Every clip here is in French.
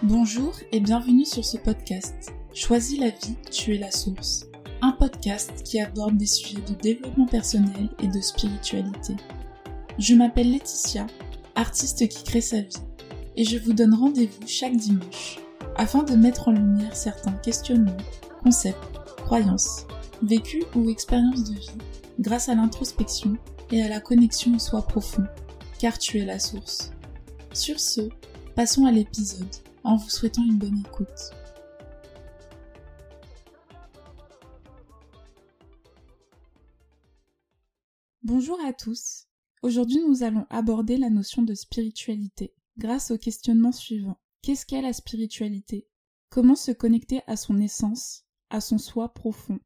Bonjour et bienvenue sur ce podcast. Choisis la vie, tu es la source. Un podcast qui aborde des sujets de développement personnel et de spiritualité. Je m'appelle Laetitia, artiste qui crée sa vie, et je vous donne rendez-vous chaque dimanche afin de mettre en lumière certains questionnements, concepts, croyances, vécus ou expériences de vie grâce à l'introspection et à la connexion au soi profond, car tu es la source. Sur ce, passons à l'épisode en vous souhaitant une bonne écoute. Bonjour à tous. Aujourd'hui, nous allons aborder la notion de spiritualité grâce au questionnement suivant. Qu'est-ce qu'est la spiritualité? Comment se connecter à son essence, à son soi profond?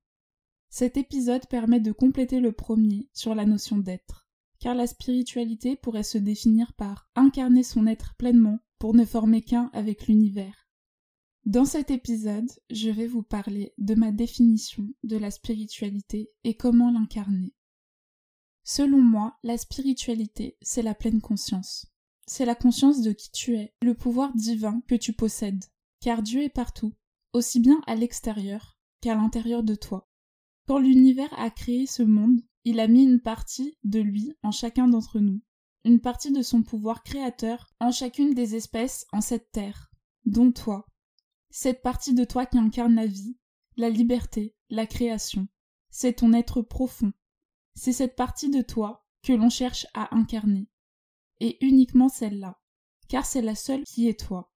Cet épisode permet de compléter le premier sur la notion d'être, car la spiritualité pourrait se définir par incarner son être pleinement pour ne former qu'un avec l'univers. Dans cet épisode, je vais vous parler de ma définition de la spiritualité et comment l'incarner. Selon moi, la spiritualité, c'est la pleine conscience. C'est la conscience de qui tu es, le pouvoir divin que tu possèdes, car Dieu est partout, aussi bien à l'extérieur qu'à l'intérieur de toi. Quand l'univers a créé ce monde, il a mis une partie de lui en chacun d'entre nous une partie de son pouvoir créateur en chacune des espèces en cette terre, dont toi. Cette partie de toi qui incarne la vie, la liberté, la création. C'est ton être profond. C'est cette partie de toi que l'on cherche à incarner. Et uniquement celle-là, car c'est la seule qui est toi.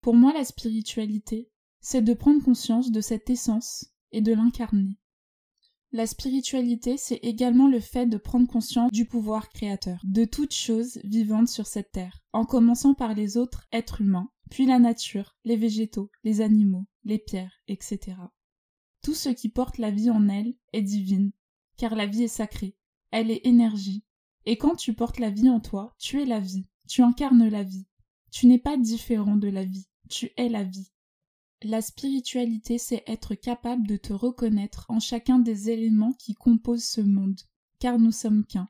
Pour moi, la spiritualité, c'est de prendre conscience de cette essence et de l'incarner. La spiritualité, c'est également le fait de prendre conscience du pouvoir créateur, de toutes choses vivantes sur cette terre, en commençant par les autres êtres humains, puis la nature, les végétaux, les animaux, les pierres, etc. Tout ce qui porte la vie en elle est divine, car la vie est sacrée, elle est énergie, et quand tu portes la vie en toi, tu es la vie, tu incarnes la vie, tu n'es pas différent de la vie, tu es la vie. La spiritualité, c'est être capable de te reconnaître en chacun des éléments qui composent ce monde, car nous sommes qu'un.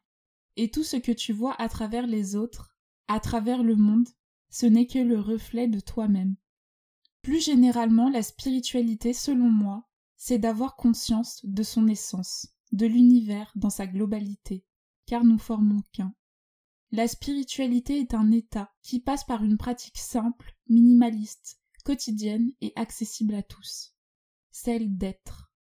Et tout ce que tu vois à travers les autres, à travers le monde, ce n'est que le reflet de toi-même. Plus généralement, la spiritualité, selon moi, c'est d'avoir conscience de son essence, de l'univers dans sa globalité, car nous formons qu'un. La spiritualité est un état qui passe par une pratique simple, minimaliste, quotidienne et accessible à tous. Celle d'être.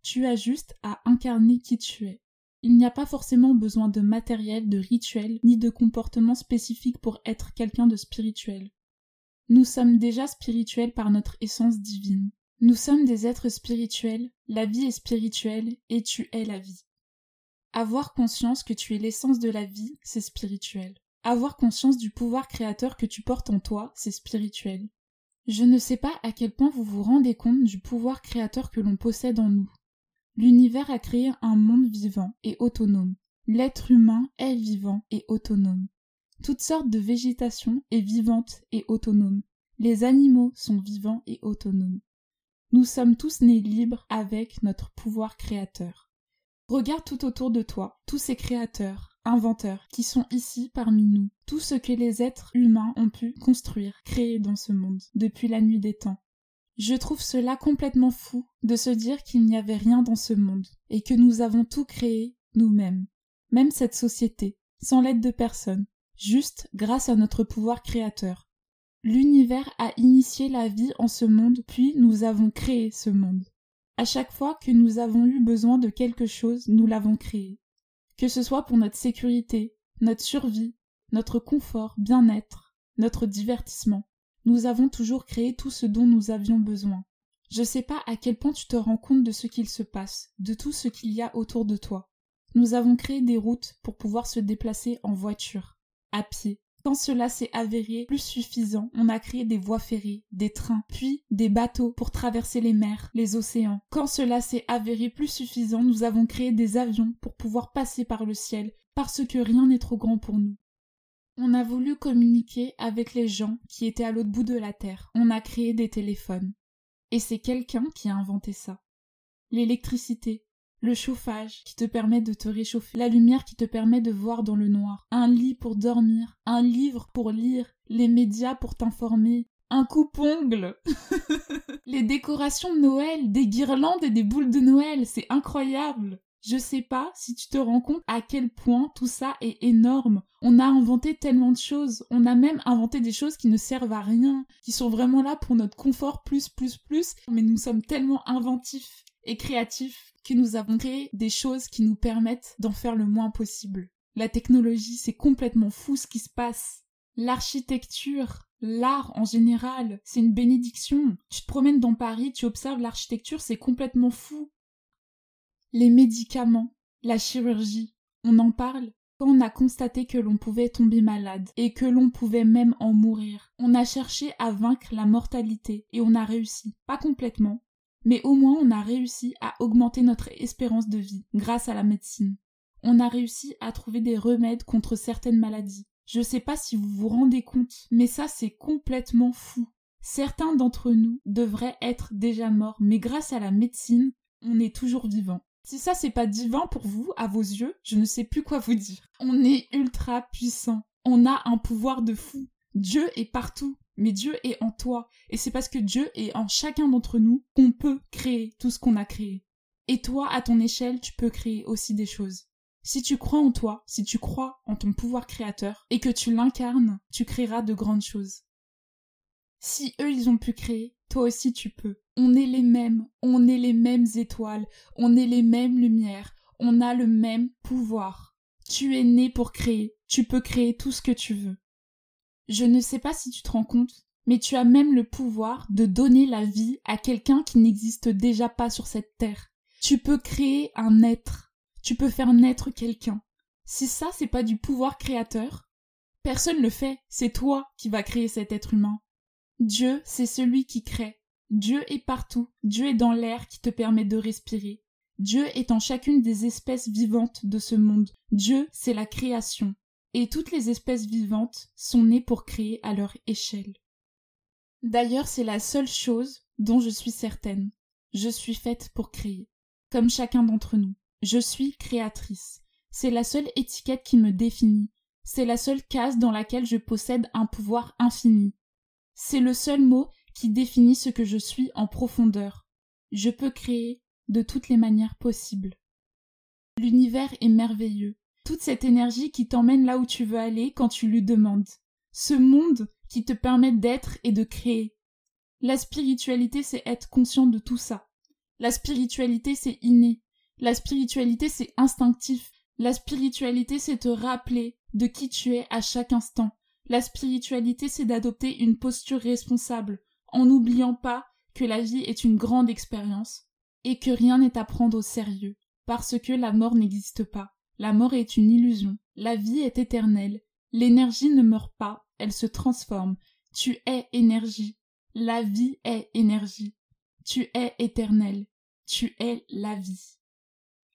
Tu as juste à incarner qui tu es. Il n'y a pas forcément besoin de matériel, de rituel, ni de comportement spécifique pour être quelqu'un de spirituel. Nous sommes déjà spirituels par notre essence divine. Nous sommes des êtres spirituels, la vie est spirituelle et tu es la vie. Avoir conscience que tu es l'essence de la vie, c'est spirituel. Avoir conscience du pouvoir créateur que tu portes en toi, c'est spirituel. Je ne sais pas à quel point vous vous rendez compte du pouvoir créateur que l'on possède en nous. L'univers a créé un monde vivant et autonome. L'être humain est vivant et autonome. Toutes sortes de végétation est vivante et autonome. Les animaux sont vivants et autonomes. Nous sommes tous nés libres avec notre pouvoir créateur. Regarde tout autour de toi, tous ces créateurs, inventeurs qui sont ici parmi nous, tout ce que les êtres humains ont pu construire, créer dans ce monde, depuis la nuit des temps. Je trouve cela complètement fou de se dire qu'il n'y avait rien dans ce monde, et que nous avons tout créé nous-mêmes, même cette société, sans l'aide de personne, juste grâce à notre pouvoir créateur. L'univers a initié la vie en ce monde, puis nous avons créé ce monde. À chaque fois que nous avons eu besoin de quelque chose, nous l'avons créé que ce soit pour notre sécurité, notre survie, notre confort, bien-être, notre divertissement. Nous avons toujours créé tout ce dont nous avions besoin. Je sais pas à quel point tu te rends compte de ce qu'il se passe, de tout ce qu'il y a autour de toi. Nous avons créé des routes pour pouvoir se déplacer en voiture, à pied, quand cela s'est avéré plus suffisant, on a créé des voies ferrées, des trains, puis des bateaux pour traverser les mers, les océans. Quand cela s'est avéré plus suffisant, nous avons créé des avions pour pouvoir passer par le ciel, parce que rien n'est trop grand pour nous. On a voulu communiquer avec les gens qui étaient à l'autre bout de la Terre. On a créé des téléphones. Et c'est quelqu'un qui a inventé ça. L'électricité, le chauffage qui te permet de te réchauffer, la lumière qui te permet de voir dans le noir, un lit pour dormir, un livre pour lire, les médias pour t'informer, un coupe-ongle, les décorations de Noël, des guirlandes et des boules de Noël, c'est incroyable. Je sais pas si tu te rends compte à quel point tout ça est énorme. On a inventé tellement de choses. On a même inventé des choses qui ne servent à rien, qui sont vraiment là pour notre confort plus, plus, plus. Mais nous sommes tellement inventifs et créatifs que nous avons créé des choses qui nous permettent d'en faire le moins possible. La technologie, c'est complètement fou ce qui se passe. L'architecture, l'art en général, c'est une bénédiction. Tu te promènes dans Paris, tu observes l'architecture, c'est complètement fou. Les médicaments, la chirurgie, on en parle quand on a constaté que l'on pouvait tomber malade et que l'on pouvait même en mourir. On a cherché à vaincre la mortalité et on a réussi. Pas complètement, mais au moins on a réussi à augmenter notre espérance de vie grâce à la médecine. On a réussi à trouver des remèdes contre certaines maladies. Je sais pas si vous vous rendez compte, mais ça c'est complètement fou. Certains d'entre nous devraient être déjà morts, mais grâce à la médecine, on est toujours vivant. Si ça c'est pas divin pour vous, à vos yeux, je ne sais plus quoi vous dire. On est ultra puissant. On a un pouvoir de fou. Dieu est partout, mais Dieu est en toi. Et c'est parce que Dieu est en chacun d'entre nous qu'on peut créer tout ce qu'on a créé. Et toi, à ton échelle, tu peux créer aussi des choses. Si tu crois en toi, si tu crois en ton pouvoir créateur et que tu l'incarnes, tu créeras de grandes choses. Si eux ils ont pu créer, toi aussi tu peux. On est les mêmes, on est les mêmes étoiles, on est les mêmes lumières, on a le même pouvoir. Tu es né pour créer, tu peux créer tout ce que tu veux. Je ne sais pas si tu te rends compte, mais tu as même le pouvoir de donner la vie à quelqu'un qui n'existe déjà pas sur cette terre. Tu peux créer un être tu peux faire naître quelqu'un. Si ça, c'est pas du pouvoir créateur, personne le fait, c'est toi qui vas créer cet être humain. Dieu, c'est celui qui crée. Dieu est partout, Dieu est dans l'air qui te permet de respirer. Dieu est en chacune des espèces vivantes de ce monde. Dieu, c'est la création. Et toutes les espèces vivantes sont nées pour créer à leur échelle. D'ailleurs, c'est la seule chose dont je suis certaine. Je suis faite pour créer, comme chacun d'entre nous. Je suis créatrice. C'est la seule étiquette qui me définit. C'est la seule case dans laquelle je possède un pouvoir infini. C'est le seul mot qui définit ce que je suis en profondeur. Je peux créer de toutes les manières possibles. L'univers est merveilleux. Toute cette énergie qui t'emmène là où tu veux aller quand tu lui demandes. Ce monde qui te permet d'être et de créer. La spiritualité, c'est être conscient de tout ça. La spiritualité, c'est inné. La spiritualité, c'est instinctif. La spiritualité, c'est te rappeler de qui tu es à chaque instant. La spiritualité, c'est d'adopter une posture responsable, en n'oubliant pas que la vie est une grande expérience et que rien n'est à prendre au sérieux, parce que la mort n'existe pas. La mort est une illusion. La vie est éternelle. L'énergie ne meurt pas, elle se transforme. Tu es énergie. La vie est énergie. Tu es éternel. Tu es la vie.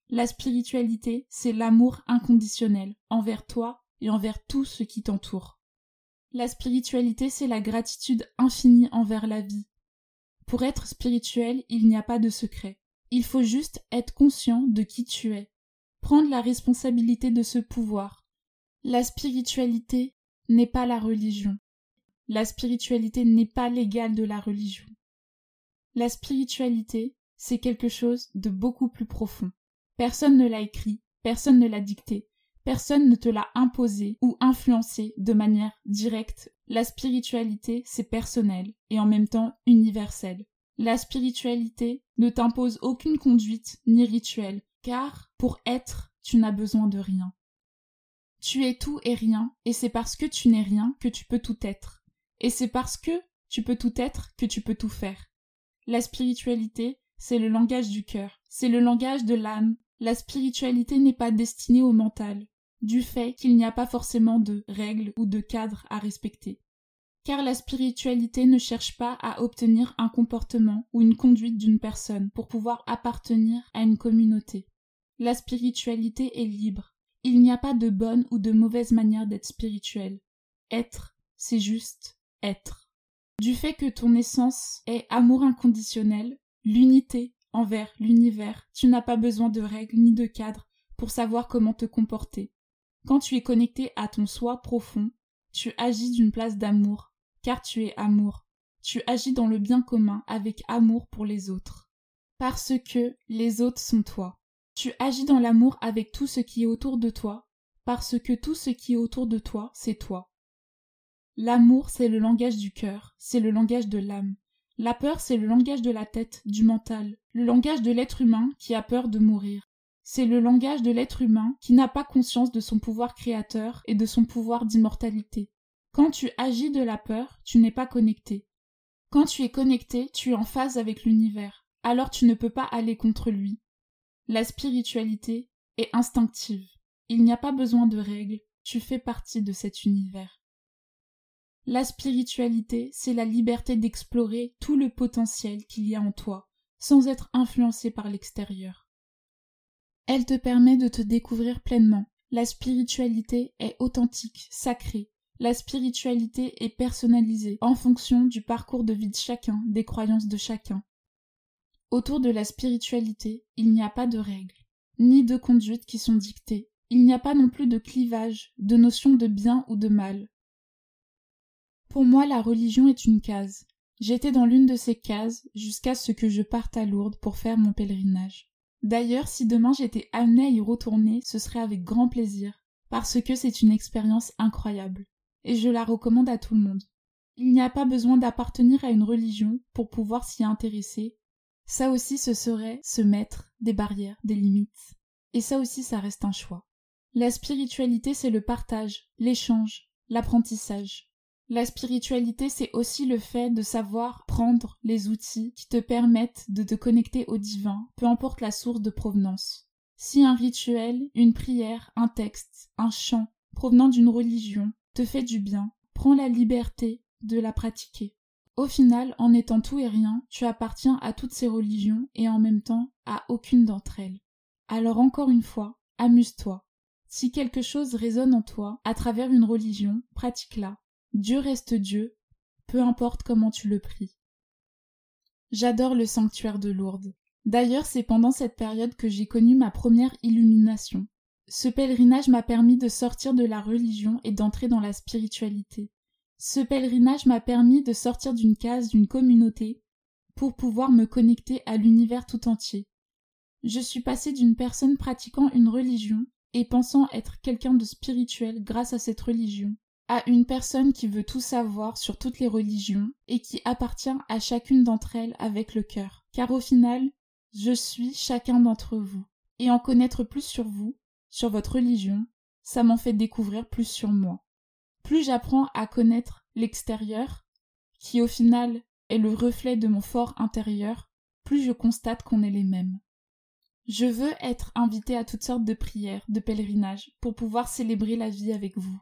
La spiritualité, c'est l'amour inconditionnel envers toi et envers tout ce qui t'entoure. La spiritualité, c'est la gratitude infinie envers la vie. Pour être spirituel, il n'y a pas de secret. Il faut juste être conscient de qui tu es. Prendre la responsabilité de ce pouvoir. La spiritualité n'est pas la religion. La spiritualité n'est pas l'égale de la religion. La spiritualité, c'est quelque chose de beaucoup plus profond. Personne ne l'a écrit, personne ne l'a dicté, personne ne te l'a imposé ou influencé de manière directe. La spiritualité, c'est personnel et en même temps universel. La spiritualité ne t'impose aucune conduite ni rituel, car pour être, tu n'as besoin de rien. Tu es tout et rien, et c'est parce que tu n'es rien que tu peux tout être. Et c'est parce que tu peux tout être que tu peux tout faire. La spiritualité, c'est le langage du cœur, c'est le langage de l'âme, la spiritualité n'est pas destinée au mental, du fait qu'il n'y a pas forcément de règles ou de cadres à respecter. Car la spiritualité ne cherche pas à obtenir un comportement ou une conduite d'une personne pour pouvoir appartenir à une communauté. La spiritualité est libre. Il n'y a pas de bonne ou de mauvaise manière d'être spirituel. Être, c'est juste être. Du fait que ton essence est amour inconditionnel, l'unité, envers l'univers, tu n'as pas besoin de règles ni de cadres pour savoir comment te comporter. Quand tu es connecté à ton soi profond, tu agis d'une place d'amour, car tu es amour. tu agis dans le bien commun avec amour pour les autres. Parce que les autres sont toi. Tu agis dans l'amour avec tout ce qui est autour de toi, parce que tout ce qui est autour de toi, c'est toi. L'amour, c'est le langage du cœur, c'est le langage de l'âme. La peur, c'est le langage de la tête, du mental, le langage de l'être humain qui a peur de mourir. C'est le langage de l'être humain qui n'a pas conscience de son pouvoir créateur et de son pouvoir d'immortalité. Quand tu agis de la peur, tu n'es pas connecté. Quand tu es connecté, tu es en phase avec l'univers, alors tu ne peux pas aller contre lui. La spiritualité est instinctive. Il n'y a pas besoin de règles, tu fais partie de cet univers. La spiritualité, c'est la liberté d'explorer tout le potentiel qu'il y a en toi, sans être influencé par l'extérieur. Elle te permet de te découvrir pleinement. La spiritualité est authentique, sacrée. La spiritualité est personnalisée en fonction du parcours de vie de chacun, des croyances de chacun. Autour de la spiritualité, il n'y a pas de règles, ni de conduites qui sont dictées. Il n'y a pas non plus de clivage, de notion de bien ou de mal. Pour moi, la religion est une case. J'étais dans l'une de ces cases jusqu'à ce que je parte à Lourdes pour faire mon pèlerinage. D'ailleurs, si demain j'étais amenée à y retourner, ce serait avec grand plaisir, parce que c'est une expérience incroyable, et je la recommande à tout le monde. Il n'y a pas besoin d'appartenir à une religion pour pouvoir s'y intéresser, ça aussi, ce serait se mettre des barrières, des limites. Et ça aussi, ça reste un choix. La spiritualité, c'est le partage, l'échange, l'apprentissage. La spiritualité, c'est aussi le fait de savoir prendre les outils qui te permettent de te connecter au divin, peu importe la source de provenance. Si un rituel, une prière, un texte, un chant, provenant d'une religion, te fait du bien, prends la liberté de la pratiquer. Au final, en étant tout et rien, tu appartiens à toutes ces religions et en même temps à aucune d'entre elles. Alors encore une fois, amuse-toi. Si quelque chose résonne en toi à travers une religion, pratique-la. Dieu reste Dieu, peu importe comment tu le pries. J'adore le sanctuaire de Lourdes. D'ailleurs, c'est pendant cette période que j'ai connu ma première illumination. Ce pèlerinage m'a permis de sortir de la religion et d'entrer dans la spiritualité. Ce pèlerinage m'a permis de sortir d'une case d'une communauté pour pouvoir me connecter à l'univers tout entier. Je suis passée d'une personne pratiquant une religion et pensant être quelqu'un de spirituel grâce à cette religion, à une personne qui veut tout savoir sur toutes les religions et qui appartient à chacune d'entre elles avec le cœur. Car au final, je suis chacun d'entre vous. Et en connaître plus sur vous, sur votre religion, ça m'en fait découvrir plus sur moi plus j'apprends à connaître l'extérieur, qui au final est le reflet de mon fort intérieur, plus je constate qu'on est les mêmes. Je veux être invité à toutes sortes de prières, de pèlerinages, pour pouvoir célébrer la vie avec vous.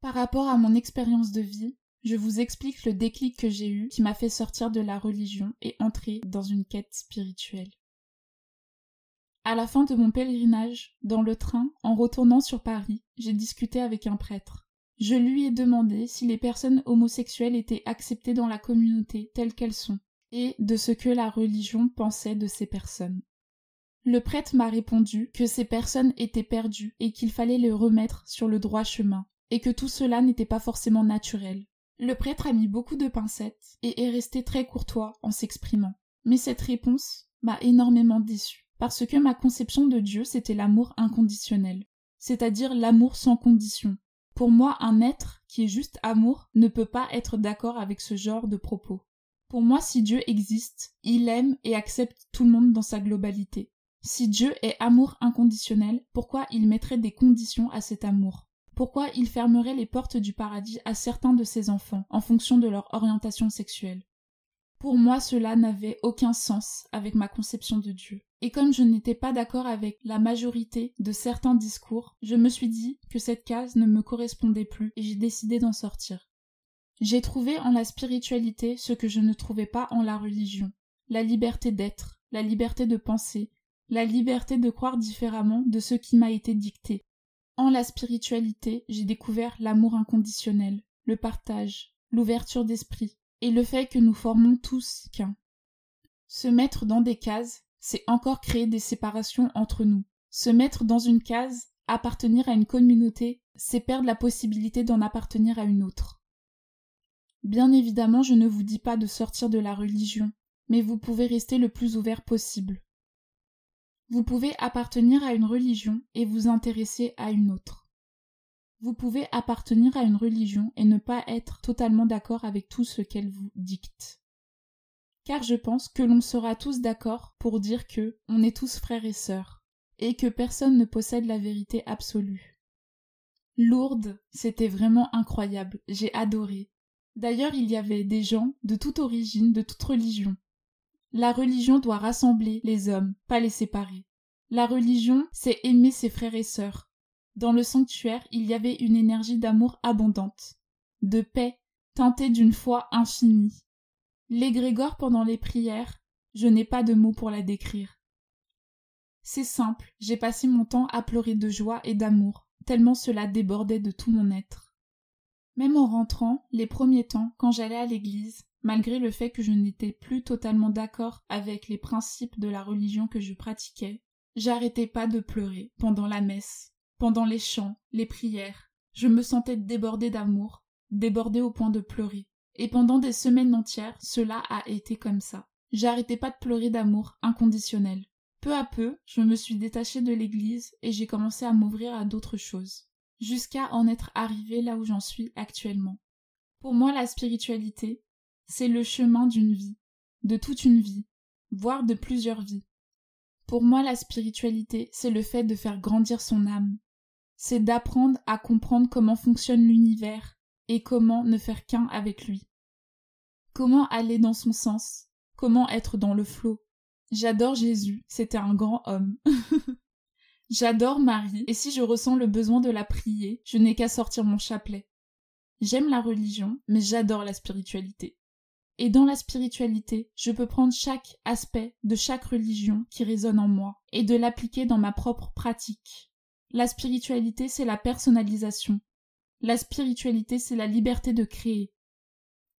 Par rapport à mon expérience de vie, je vous explique le déclic que j'ai eu qui m'a fait sortir de la religion et entrer dans une quête spirituelle. À la fin de mon pèlerinage, dans le train, en retournant sur Paris, j'ai discuté avec un prêtre. Je lui ai demandé si les personnes homosexuelles étaient acceptées dans la communauté telles qu'elles sont, et de ce que la religion pensait de ces personnes. Le prêtre m'a répondu que ces personnes étaient perdues et qu'il fallait les remettre sur le droit chemin, et que tout cela n'était pas forcément naturel. Le prêtre a mis beaucoup de pincettes et est resté très courtois en s'exprimant. Mais cette réponse m'a énormément déçue parce que ma conception de Dieu, c'était l'amour inconditionnel, c'est-à-dire l'amour sans condition. Pour moi, un être qui est juste amour ne peut pas être d'accord avec ce genre de propos. Pour moi, si Dieu existe, il aime et accepte tout le monde dans sa globalité. Si Dieu est amour inconditionnel, pourquoi il mettrait des conditions à cet amour? Pourquoi il fermerait les portes du paradis à certains de ses enfants en fonction de leur orientation sexuelle? Pour moi, cela n'avait aucun sens avec ma conception de Dieu. Et comme je n'étais pas d'accord avec la majorité de certains discours, je me suis dit que cette case ne me correspondait plus et j'ai décidé d'en sortir. J'ai trouvé en la spiritualité ce que je ne trouvais pas en la religion. La liberté d'être, la liberté de penser, la liberté de croire différemment de ce qui m'a été dicté. En la spiritualité, j'ai découvert l'amour inconditionnel, le partage, l'ouverture d'esprit, et le fait que nous formons tous qu'un. Se mettre dans des cases, c'est encore créer des séparations entre nous. Se mettre dans une case, appartenir à une communauté, c'est perdre la possibilité d'en appartenir à une autre. Bien évidemment, je ne vous dis pas de sortir de la religion, mais vous pouvez rester le plus ouvert possible. Vous pouvez appartenir à une religion et vous intéresser à une autre. Vous pouvez appartenir à une religion et ne pas être totalement d'accord avec tout ce qu'elle vous dicte. Car je pense que l'on sera tous d'accord pour dire que on est tous frères et sœurs, et que personne ne possède la vérité absolue. Lourdes, c'était vraiment incroyable, j'ai adoré. D'ailleurs, il y avait des gens de toute origine, de toute religion. La religion doit rassembler les hommes, pas les séparer. La religion, c'est aimer ses frères et sœurs. Dans le sanctuaire, il y avait une énergie d'amour abondante, de paix, teintée d'une foi infinie. L'égrégore pendant les prières, je n'ai pas de mots pour la décrire. C'est simple, j'ai passé mon temps à pleurer de joie et d'amour, tellement cela débordait de tout mon être. Même en rentrant, les premiers temps, quand j'allais à l'église, malgré le fait que je n'étais plus totalement d'accord avec les principes de la religion que je pratiquais, j'arrêtais pas de pleurer pendant la messe, pendant les chants, les prières. Je me sentais débordée d'amour, débordée au point de pleurer. Et pendant des semaines entières, cela a été comme ça. J'arrêtais pas de pleurer d'amour inconditionnel. Peu à peu, je me suis détachée de l'église et j'ai commencé à m'ouvrir à d'autres choses, jusqu'à en être arrivée là où j'en suis actuellement. Pour moi, la spiritualité, c'est le chemin d'une vie, de toute une vie, voire de plusieurs vies. Pour moi, la spiritualité, c'est le fait de faire grandir son âme. C'est d'apprendre à comprendre comment fonctionne l'univers et comment ne faire qu'un avec lui? Comment aller dans son sens, comment être dans le flot? J'adore Jésus, c'était un grand homme. J'adore Marie, et si je ressens le besoin de la prier, je n'ai qu'à sortir mon chapelet. J'aime la religion, mais j'adore la spiritualité. Et dans la spiritualité, je peux prendre chaque aspect de chaque religion qui résonne en moi et de l'appliquer dans ma propre pratique. La spiritualité, c'est la personnalisation. La spiritualité, c'est la liberté de créer.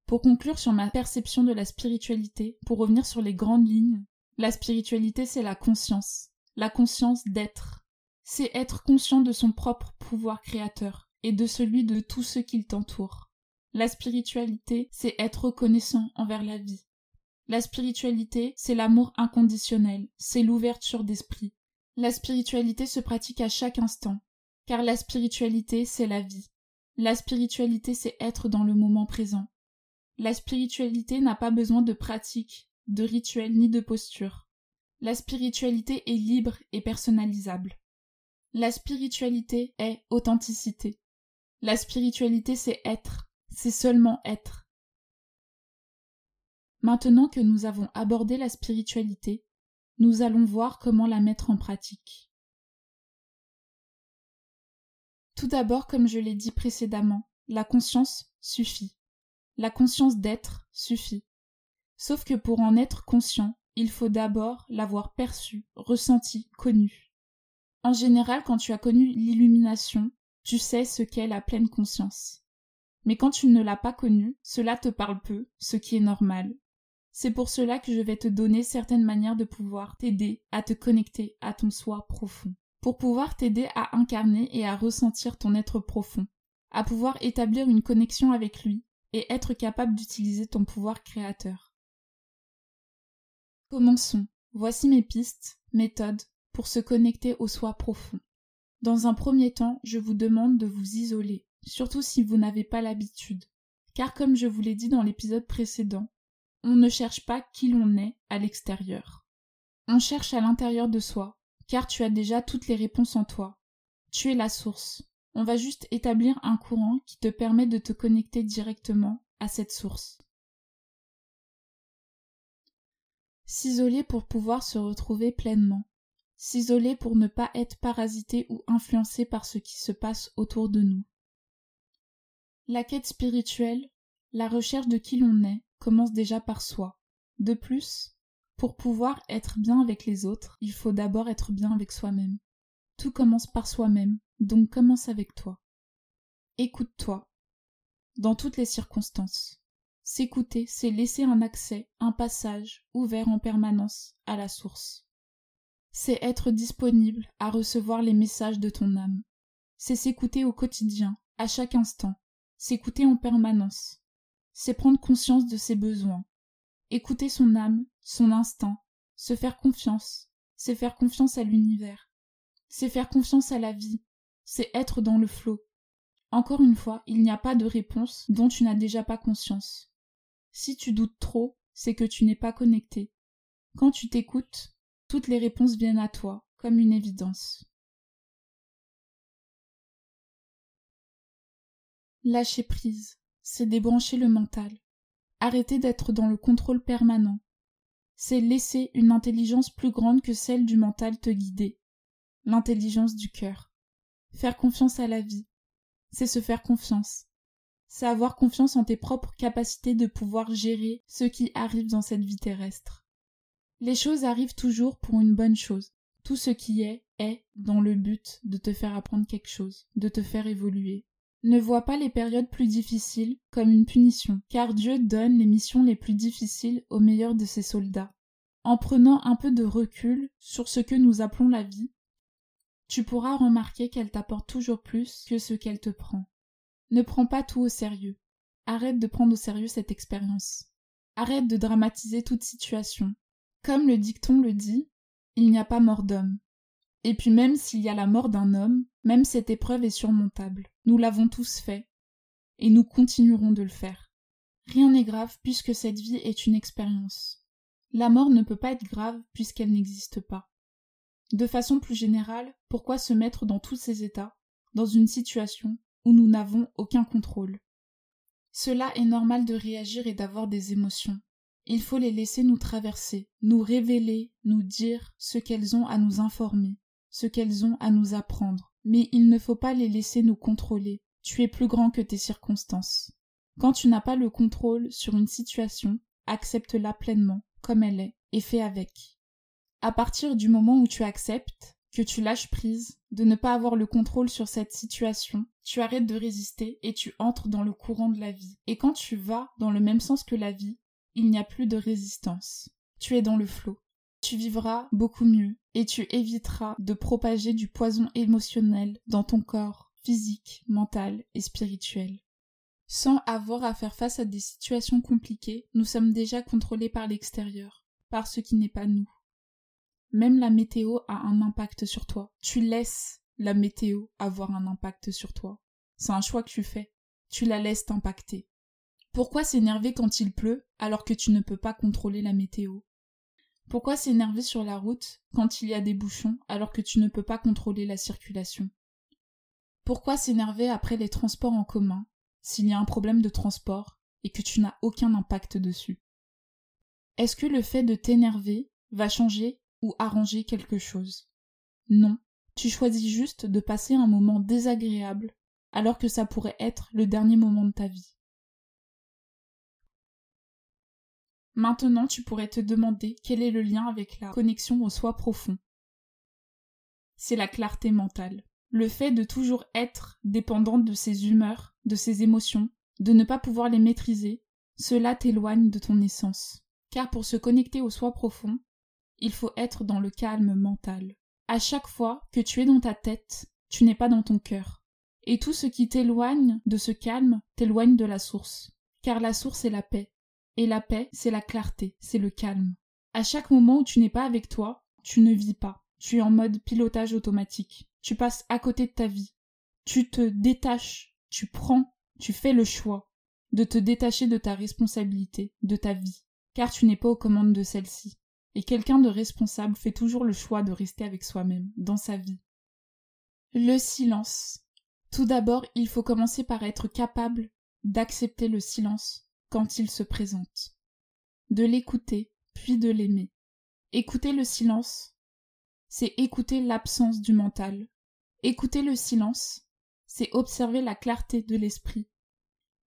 Pour conclure sur ma perception de la spiritualité, pour revenir sur les grandes lignes, la spiritualité, c'est la conscience, la conscience d'être. C'est être conscient de son propre pouvoir créateur et de celui de tous ceux qui t'entourent. La spiritualité, c'est être reconnaissant envers la vie. La spiritualité, c'est l'amour inconditionnel, c'est l'ouverture d'esprit. La spiritualité se pratique à chaque instant, car la spiritualité, c'est la vie. La spiritualité, c'est être dans le moment présent. La spiritualité n'a pas besoin de pratique, de rituel ni de posture. La spiritualité est libre et personnalisable. La spiritualité est authenticité. La spiritualité, c'est être, c'est seulement être. Maintenant que nous avons abordé la spiritualité, nous allons voir comment la mettre en pratique. Tout d'abord, comme je l'ai dit précédemment, la conscience suffit. La conscience d'être suffit. Sauf que pour en être conscient, il faut d'abord l'avoir perçu, ressenti, connu. En général, quand tu as connu l'illumination, tu sais ce qu'est la pleine conscience. Mais quand tu ne l'as pas connu, cela te parle peu, ce qui est normal. C'est pour cela que je vais te donner certaines manières de pouvoir t'aider à te connecter à ton soi profond. Pour pouvoir t'aider à incarner et à ressentir ton être profond. À pouvoir établir une connexion avec lui et être capable d'utiliser ton pouvoir créateur. Commençons. Voici mes pistes, méthodes pour se connecter au soi profond. Dans un premier temps, je vous demande de vous isoler, surtout si vous n'avez pas l'habitude. Car comme je vous l'ai dit dans l'épisode précédent, on ne cherche pas qui l'on est à l'extérieur. On cherche à l'intérieur de soi, car tu as déjà toutes les réponses en toi. Tu es la source. On va juste établir un courant qui te permet de te connecter directement à cette source. S'isoler pour pouvoir se retrouver pleinement. S'isoler pour ne pas être parasité ou influencé par ce qui se passe autour de nous. La quête spirituelle, la recherche de qui l'on est, commence déjà par soi. De plus, pour pouvoir être bien avec les autres, il faut d'abord être bien avec soi-même. Tout commence par soi-même, donc commence avec toi. Écoute-toi. Dans toutes les circonstances. S'écouter, c'est laisser un accès, un passage ouvert en permanence à la source. C'est être disponible à recevoir les messages de ton âme. C'est s'écouter au quotidien, à chaque instant, s'écouter en permanence. c'est prendre conscience de ses besoins, écouter son âme, son instinct, se faire confiance, c'est faire confiance à l'univers, c'est faire confiance à la vie, c'est être dans le flot. Encore une fois, il n'y a pas de réponse dont tu n'as déjà pas conscience. Si tu doutes trop, c'est que tu n'es pas connecté. Quand tu t'écoutes, toutes les réponses viennent à toi, comme une évidence. Lâcher prise, c'est débrancher le mental. Arrêter d'être dans le contrôle permanent. C'est laisser une intelligence plus grande que celle du mental te guider. L'intelligence du cœur. Faire confiance à la vie. C'est se faire confiance. C'est avoir confiance en tes propres capacités de pouvoir gérer ce qui arrive dans cette vie terrestre. Les choses arrivent toujours pour une bonne chose. Tout ce qui est est dans le but de te faire apprendre quelque chose, de te faire évoluer, ne vois pas les périodes plus difficiles comme une punition, car Dieu donne les missions les plus difficiles aux meilleurs de ses soldats. En prenant un peu de recul sur ce que nous appelons la vie, tu pourras remarquer qu'elle t'apporte toujours plus que ce qu'elle te prend. Ne prends pas tout au sérieux. Arrête de prendre au sérieux cette expérience. Arrête de dramatiser toute situation. Comme le dicton le dit, il n'y a pas mort d'homme. Et puis même s'il y a la mort d'un homme, même cette épreuve est surmontable. Nous l'avons tous fait, et nous continuerons de le faire. Rien n'est grave puisque cette vie est une expérience. La mort ne peut pas être grave puisqu'elle n'existe pas. De façon plus générale, pourquoi se mettre dans tous ces états, dans une situation où nous n'avons aucun contrôle? Cela est normal de réagir et d'avoir des émotions. Il faut les laisser nous traverser, nous révéler, nous dire ce qu'elles ont à nous informer ce qu'elles ont à nous apprendre, mais il ne faut pas les laisser nous contrôler. Tu es plus grand que tes circonstances. Quand tu n'as pas le contrôle sur une situation, accepte-la pleinement, comme elle est, et fais avec. À partir du moment où tu acceptes, que tu lâches prise, de ne pas avoir le contrôle sur cette situation, tu arrêtes de résister et tu entres dans le courant de la vie. Et quand tu vas dans le même sens que la vie, il n'y a plus de résistance. Tu es dans le flot tu vivras beaucoup mieux et tu éviteras de propager du poison émotionnel dans ton corps physique, mental et spirituel. Sans avoir à faire face à des situations compliquées, nous sommes déjà contrôlés par l'extérieur, par ce qui n'est pas nous. Même la météo a un impact sur toi. Tu laisses la météo avoir un impact sur toi. C'est un choix que tu fais. Tu la laisses t'impacter. Pourquoi s'énerver quand il pleut alors que tu ne peux pas contrôler la météo? Pourquoi s'énerver sur la route quand il y a des bouchons alors que tu ne peux pas contrôler la circulation? Pourquoi s'énerver après les transports en commun s'il y a un problème de transport et que tu n'as aucun impact dessus? Est-ce que le fait de t'énerver va changer ou arranger quelque chose? Non, tu choisis juste de passer un moment désagréable alors que ça pourrait être le dernier moment de ta vie. Maintenant, tu pourrais te demander quel est le lien avec la connexion au soi profond. C'est la clarté mentale. Le fait de toujours être dépendante de ses humeurs, de ses émotions, de ne pas pouvoir les maîtriser, cela t'éloigne de ton essence. Car pour se connecter au soi profond, il faut être dans le calme mental. À chaque fois que tu es dans ta tête, tu n'es pas dans ton cœur. Et tout ce qui t'éloigne de ce calme t'éloigne de la source. Car la source est la paix. Et la paix, c'est la clarté, c'est le calme. À chaque moment où tu n'es pas avec toi, tu ne vis pas. Tu es en mode pilotage automatique. Tu passes à côté de ta vie. Tu te détaches, tu prends, tu fais le choix de te détacher de ta responsabilité, de ta vie, car tu n'es pas aux commandes de celle-ci. Et quelqu'un de responsable fait toujours le choix de rester avec soi-même, dans sa vie. Le silence. Tout d'abord, il faut commencer par être capable d'accepter le silence quand il se présente. De l'écouter, puis de l'aimer. Écouter le silence, c'est écouter l'absence du mental. Écouter le silence, c'est observer la clarté de l'esprit.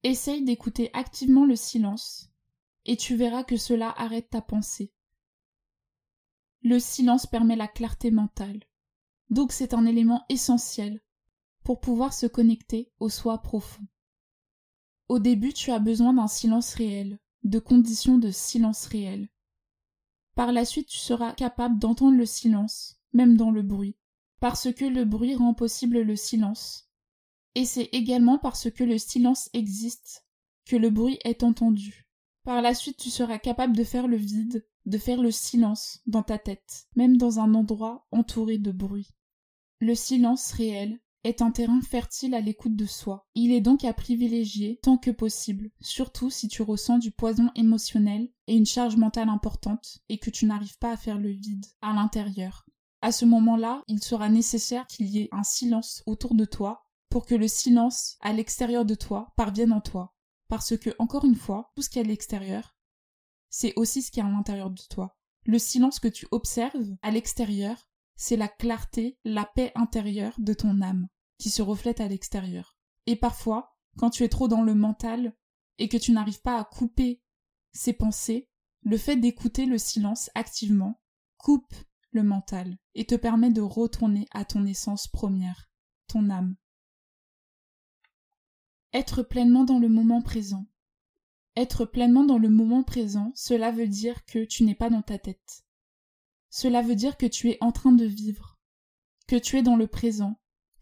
Essaye d'écouter activement le silence, et tu verras que cela arrête ta pensée. Le silence permet la clarté mentale. Donc c'est un élément essentiel pour pouvoir se connecter au soi profond. Au début, tu as besoin d'un silence réel, de conditions de silence réel. Par la suite, tu seras capable d'entendre le silence, même dans le bruit, parce que le bruit rend possible le silence. Et c'est également parce que le silence existe que le bruit est entendu. Par la suite, tu seras capable de faire le vide, de faire le silence dans ta tête, même dans un endroit entouré de bruit. Le silence réel est un terrain fertile à l'écoute de soi. Il est donc à privilégier tant que possible, surtout si tu ressens du poison émotionnel et une charge mentale importante et que tu n'arrives pas à faire le vide à l'intérieur. À ce moment-là, il sera nécessaire qu'il y ait un silence autour de toi pour que le silence à l'extérieur de toi parvienne en toi. Parce que, encore une fois, tout ce qui est à l'extérieur, c'est aussi ce qui est à l'intérieur de toi. Le silence que tu observes à l'extérieur, c'est la clarté, la paix intérieure de ton âme qui se reflète à l'extérieur. Et parfois, quand tu es trop dans le mental et que tu n'arrives pas à couper ces pensées, le fait d'écouter le silence activement coupe le mental et te permet de retourner à ton essence première, ton âme. Être pleinement dans le moment présent. Être pleinement dans le moment présent, cela veut dire que tu n'es pas dans ta tête. Cela veut dire que tu es en train de vivre, que tu es dans le présent,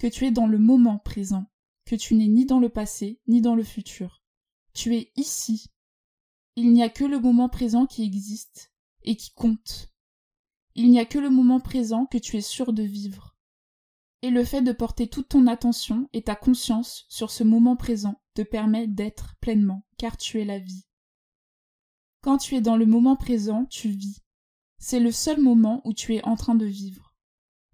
tu es dans le moment présent, que tu n'es ni dans le passé ni dans le futur. Tu es ici. Il n'y a que le moment présent qui existe et qui compte. Il n'y a que le moment présent que tu es sûr de vivre. Et le fait de porter toute ton attention et ta conscience sur ce moment présent te permet d'être pleinement, car tu es la vie. Quand tu es dans le moment présent, tu vis. C'est le seul moment où tu es en train de vivre.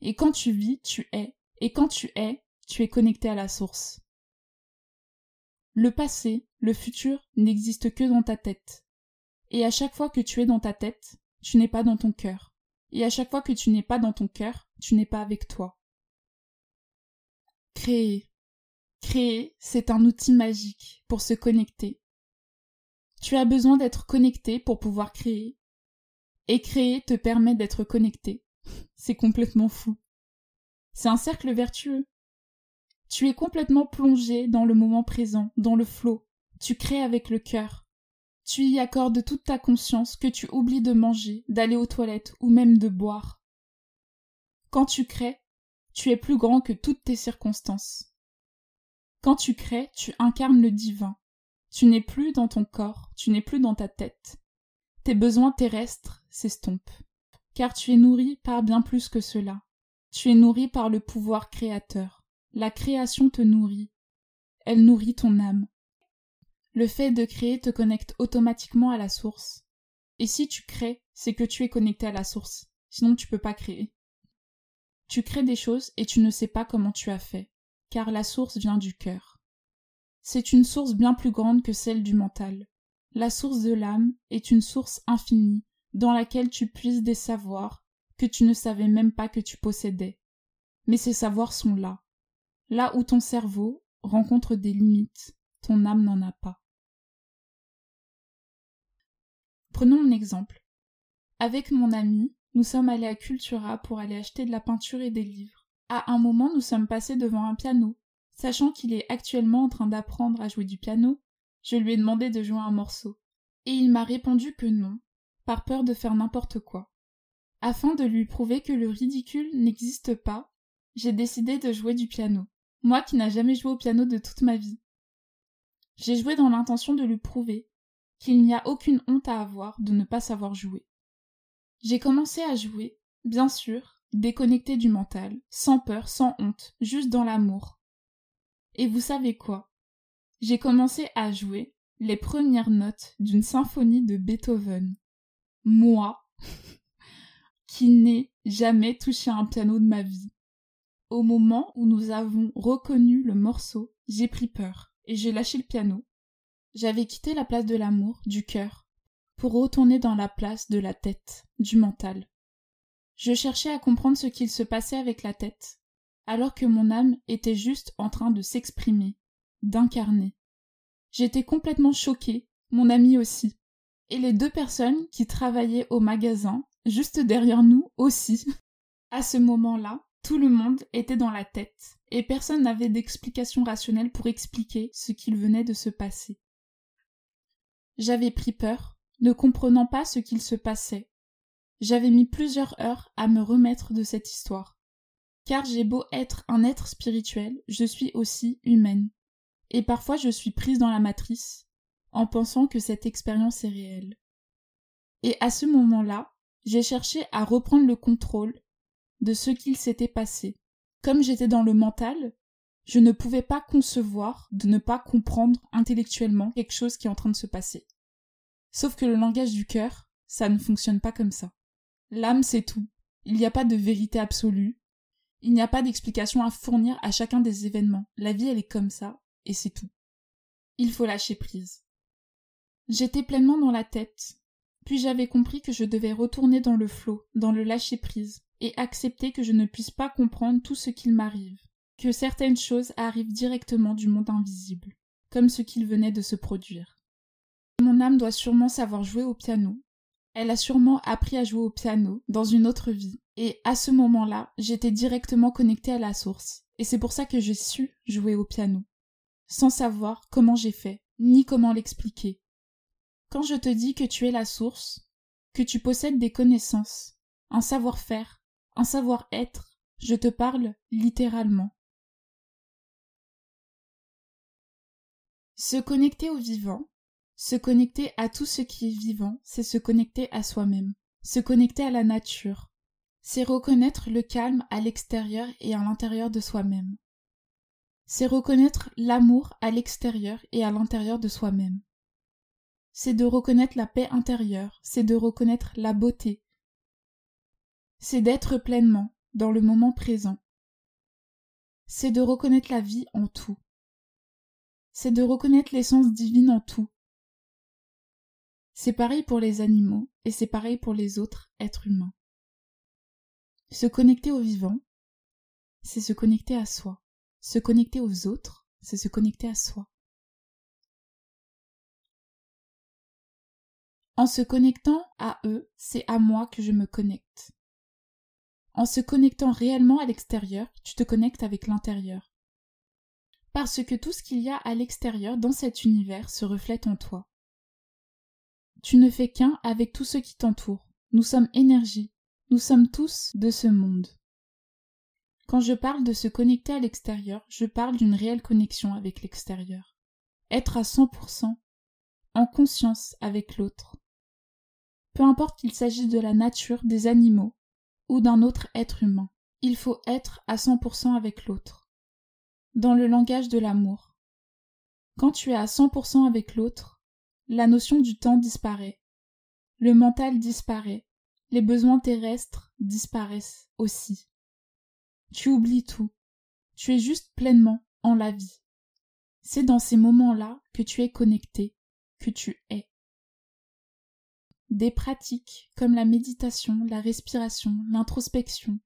Et quand tu vis, tu es, et quand tu es, tu es connecté à la source. Le passé, le futur n'existent que dans ta tête. Et à chaque fois que tu es dans ta tête, tu n'es pas dans ton cœur. Et à chaque fois que tu n'es pas dans ton cœur, tu n'es pas avec toi. Créer. Créer, c'est un outil magique pour se connecter. Tu as besoin d'être connecté pour pouvoir créer. Et créer te permet d'être connecté. C'est complètement fou. C'est un cercle vertueux. Tu es complètement plongé dans le moment présent, dans le flot. Tu crées avec le cœur. Tu y accordes toute ta conscience que tu oublies de manger, d'aller aux toilettes ou même de boire. Quand tu crées, tu es plus grand que toutes tes circonstances. Quand tu crées, tu incarnes le divin. Tu n'es plus dans ton corps, tu n'es plus dans ta tête. Tes besoins terrestres s'estompent, car tu es nourri par bien plus que cela. Tu es nourri par le pouvoir créateur. La création te nourrit. Elle nourrit ton âme. Le fait de créer te connecte automatiquement à la source. Et si tu crées, c'est que tu es connecté à la source. Sinon tu peux pas créer. Tu crées des choses et tu ne sais pas comment tu as fait, car la source vient du cœur. C'est une source bien plus grande que celle du mental. La source de l'âme est une source infinie, dans laquelle tu puises des savoirs, que tu ne savais même pas que tu possédais. Mais ces savoirs sont là. Là où ton cerveau rencontre des limites, ton âme n'en a pas. Prenons un exemple. Avec mon ami, nous sommes allés à Cultura pour aller acheter de la peinture et des livres. À un moment, nous sommes passés devant un piano. Sachant qu'il est actuellement en train d'apprendre à jouer du piano, je lui ai demandé de jouer un morceau. Et il m'a répondu que non, par peur de faire n'importe quoi. Afin de lui prouver que le ridicule n'existe pas, j'ai décidé de jouer du piano, moi qui n'ai jamais joué au piano de toute ma vie. J'ai joué dans l'intention de lui prouver qu'il n'y a aucune honte à avoir de ne pas savoir jouer. J'ai commencé à jouer, bien sûr, déconnecté du mental, sans peur, sans honte, juste dans l'amour. Et vous savez quoi? J'ai commencé à jouer les premières notes d'une symphonie de Beethoven. Moi qui n'ai jamais touché un piano de ma vie. Au moment où nous avons reconnu le morceau, j'ai pris peur et j'ai lâché le piano. J'avais quitté la place de l'amour, du cœur, pour retourner dans la place de la tête, du mental. Je cherchais à comprendre ce qu'il se passait avec la tête, alors que mon âme était juste en train de s'exprimer, d'incarner. J'étais complètement choquée, mon ami aussi. Et les deux personnes qui travaillaient au magasin juste derrière nous aussi. À ce moment-là, tout le monde était dans la tête, et personne n'avait d'explication rationnelle pour expliquer ce qu'il venait de se passer. J'avais pris peur, ne comprenant pas ce qu'il se passait. J'avais mis plusieurs heures à me remettre de cette histoire. Car j'ai beau être un être spirituel, je suis aussi humaine. Et parfois je suis prise dans la matrice, en pensant que cette expérience est réelle. Et à ce moment-là, j'ai cherché à reprendre le contrôle de ce qu'il s'était passé. Comme j'étais dans le mental, je ne pouvais pas concevoir de ne pas comprendre intellectuellement quelque chose qui est en train de se passer. Sauf que le langage du cœur, ça ne fonctionne pas comme ça. L'âme, c'est tout. Il n'y a pas de vérité absolue. Il n'y a pas d'explication à fournir à chacun des événements. La vie, elle est comme ça, et c'est tout. Il faut lâcher prise. J'étais pleinement dans la tête, puis j'avais compris que je devais retourner dans le flot, dans le lâcher prise, et accepter que je ne puisse pas comprendre tout ce qu'il m'arrive, que certaines choses arrivent directement du monde invisible, comme ce qu'il venait de se produire. Mon âme doit sûrement savoir jouer au piano. Elle a sûrement appris à jouer au piano dans une autre vie, et à ce moment-là, j'étais directement connectée à la source, et c'est pour ça que j'ai su jouer au piano, sans savoir comment j'ai fait, ni comment l'expliquer. Quand je te dis que tu es la source, que tu possèdes des connaissances, un savoir-faire, un savoir-être, je te parle littéralement. Se connecter au vivant, se connecter à tout ce qui est vivant, c'est se connecter à soi-même, se connecter à la nature, c'est reconnaître le calme à l'extérieur et à l'intérieur de soi-même. C'est reconnaître l'amour à l'extérieur et à l'intérieur de soi-même. C'est de reconnaître la paix intérieure, c'est de reconnaître la beauté, c'est d'être pleinement dans le moment présent. C'est de reconnaître la vie en tout. C'est de reconnaître l'essence divine en tout. C'est pareil pour les animaux et c'est pareil pour les autres êtres humains. Se connecter au vivant, c'est se connecter à soi. Se connecter aux autres, c'est se connecter à soi. En se connectant à eux, c'est à moi que je me connecte. En se connectant réellement à l'extérieur, tu te connectes avec l'intérieur. Parce que tout ce qu'il y a à l'extérieur dans cet univers se reflète en toi. Tu ne fais qu'un avec tout ce qui t'entoure. Nous sommes énergie. Nous sommes tous de ce monde. Quand je parle de se connecter à l'extérieur, je parle d'une réelle connexion avec l'extérieur. Être à 100% en conscience avec l'autre. Peu importe qu'il s'agisse de la nature, des animaux, ou d'un autre être humain. Il faut être à 100% avec l'autre. Dans le langage de l'amour. Quand tu es à 100% avec l'autre, la notion du temps disparaît. Le mental disparaît. Les besoins terrestres disparaissent aussi. Tu oublies tout. Tu es juste pleinement en la vie. C'est dans ces moments-là que tu es connecté, que tu es. Des pratiques comme la méditation, la respiration, l'introspection.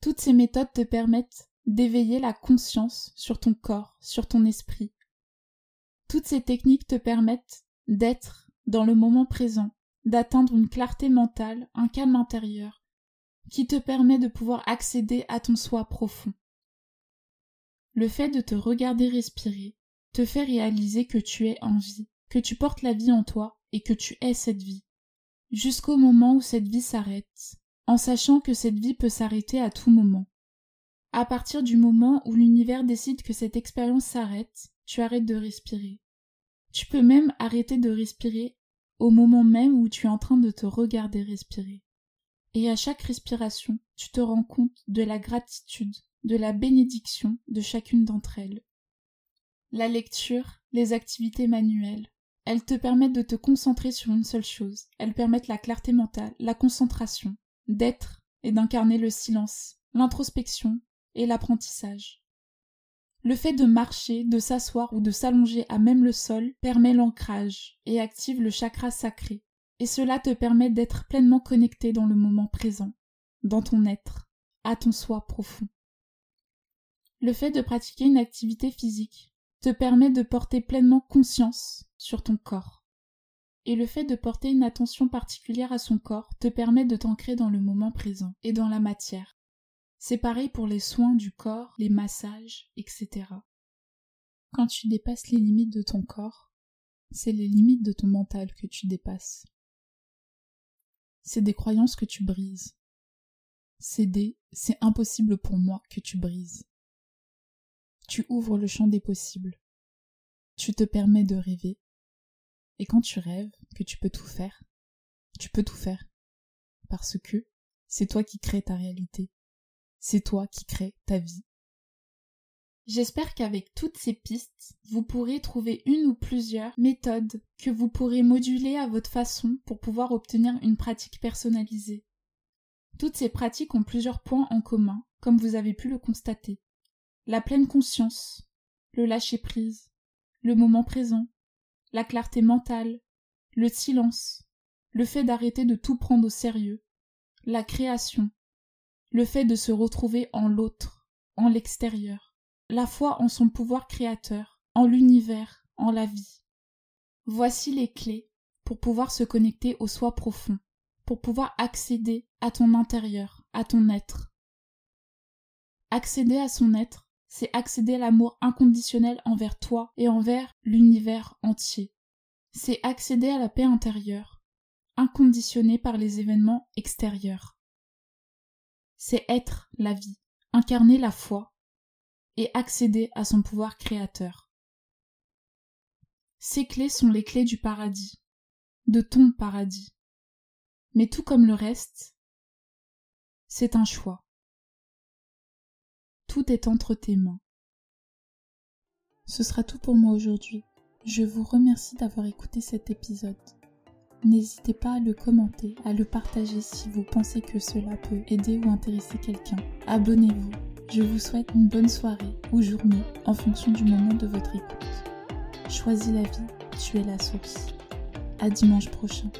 Toutes ces méthodes te permettent d'éveiller la conscience sur ton corps, sur ton esprit. Toutes ces techniques te permettent d'être dans le moment présent, d'atteindre une clarté mentale, un calme intérieur, qui te permet de pouvoir accéder à ton soi profond. Le fait de te regarder respirer te fait réaliser que tu es en vie, que tu portes la vie en toi et que tu es cette vie, jusqu'au moment où cette vie s'arrête, en sachant que cette vie peut s'arrêter à tout moment. À partir du moment où l'univers décide que cette expérience s'arrête, tu arrêtes de respirer. Tu peux même arrêter de respirer au moment même où tu es en train de te regarder respirer. Et à chaque respiration, tu te rends compte de la gratitude, de la bénédiction de chacune d'entre elles. La lecture, les activités manuelles, elles te permettent de te concentrer sur une seule chose. Elles permettent la clarté mentale, la concentration, d'être et d'incarner le silence, l'introspection et l'apprentissage. Le fait de marcher, de s'asseoir ou de s'allonger à même le sol permet l'ancrage et active le chakra sacré. Et cela te permet d'être pleinement connecté dans le moment présent, dans ton être, à ton soi profond. Le fait de pratiquer une activité physique te permet de porter pleinement conscience sur ton corps. Et le fait de porter une attention particulière à son corps te permet de t'ancrer dans le moment présent et dans la matière. C'est pareil pour les soins du corps, les massages, etc. Quand tu dépasses les limites de ton corps, c'est les limites de ton mental que tu dépasses. C'est des croyances que tu brises. C'est des c'est impossible pour moi que tu brises. Tu ouvres le champ des possibles. Tu te permets de rêver Et quand tu rêves que tu peux tout faire, tu peux tout faire. Parce que c'est toi qui crées ta réalité. C'est toi qui crées ta vie. J'espère qu'avec toutes ces pistes, vous pourrez trouver une ou plusieurs méthodes que vous pourrez moduler à votre façon pour pouvoir obtenir une pratique personnalisée. Toutes ces pratiques ont plusieurs points en commun, comme vous avez pu le constater. La pleine conscience, le lâcher-prise, le moment présent, la clarté mentale, le silence, le fait d'arrêter de tout prendre au sérieux, la création, le fait de se retrouver en l'autre, en l'extérieur, la foi en son pouvoir créateur, en l'univers, en la vie. Voici les clés pour pouvoir se connecter au soi profond, pour pouvoir accéder à ton intérieur, à ton être. Accéder à son être, c'est accéder à l'amour inconditionnel envers toi et envers l'univers entier. C'est accéder à la paix intérieure, inconditionnée par les événements extérieurs. C'est être la vie, incarner la foi et accéder à son pouvoir créateur. Ces clés sont les clés du paradis, de ton paradis. Mais tout comme le reste, c'est un choix. Tout est entre tes mains. Ce sera tout pour moi aujourd'hui. Je vous remercie d'avoir écouté cet épisode. N'hésitez pas à le commenter, à le partager si vous pensez que cela peut aider ou intéresser quelqu'un. Abonnez-vous. Je vous souhaite une bonne soirée ou journée en fonction du moment de votre écoute. Choisis la vie, tu es la source. À dimanche prochain.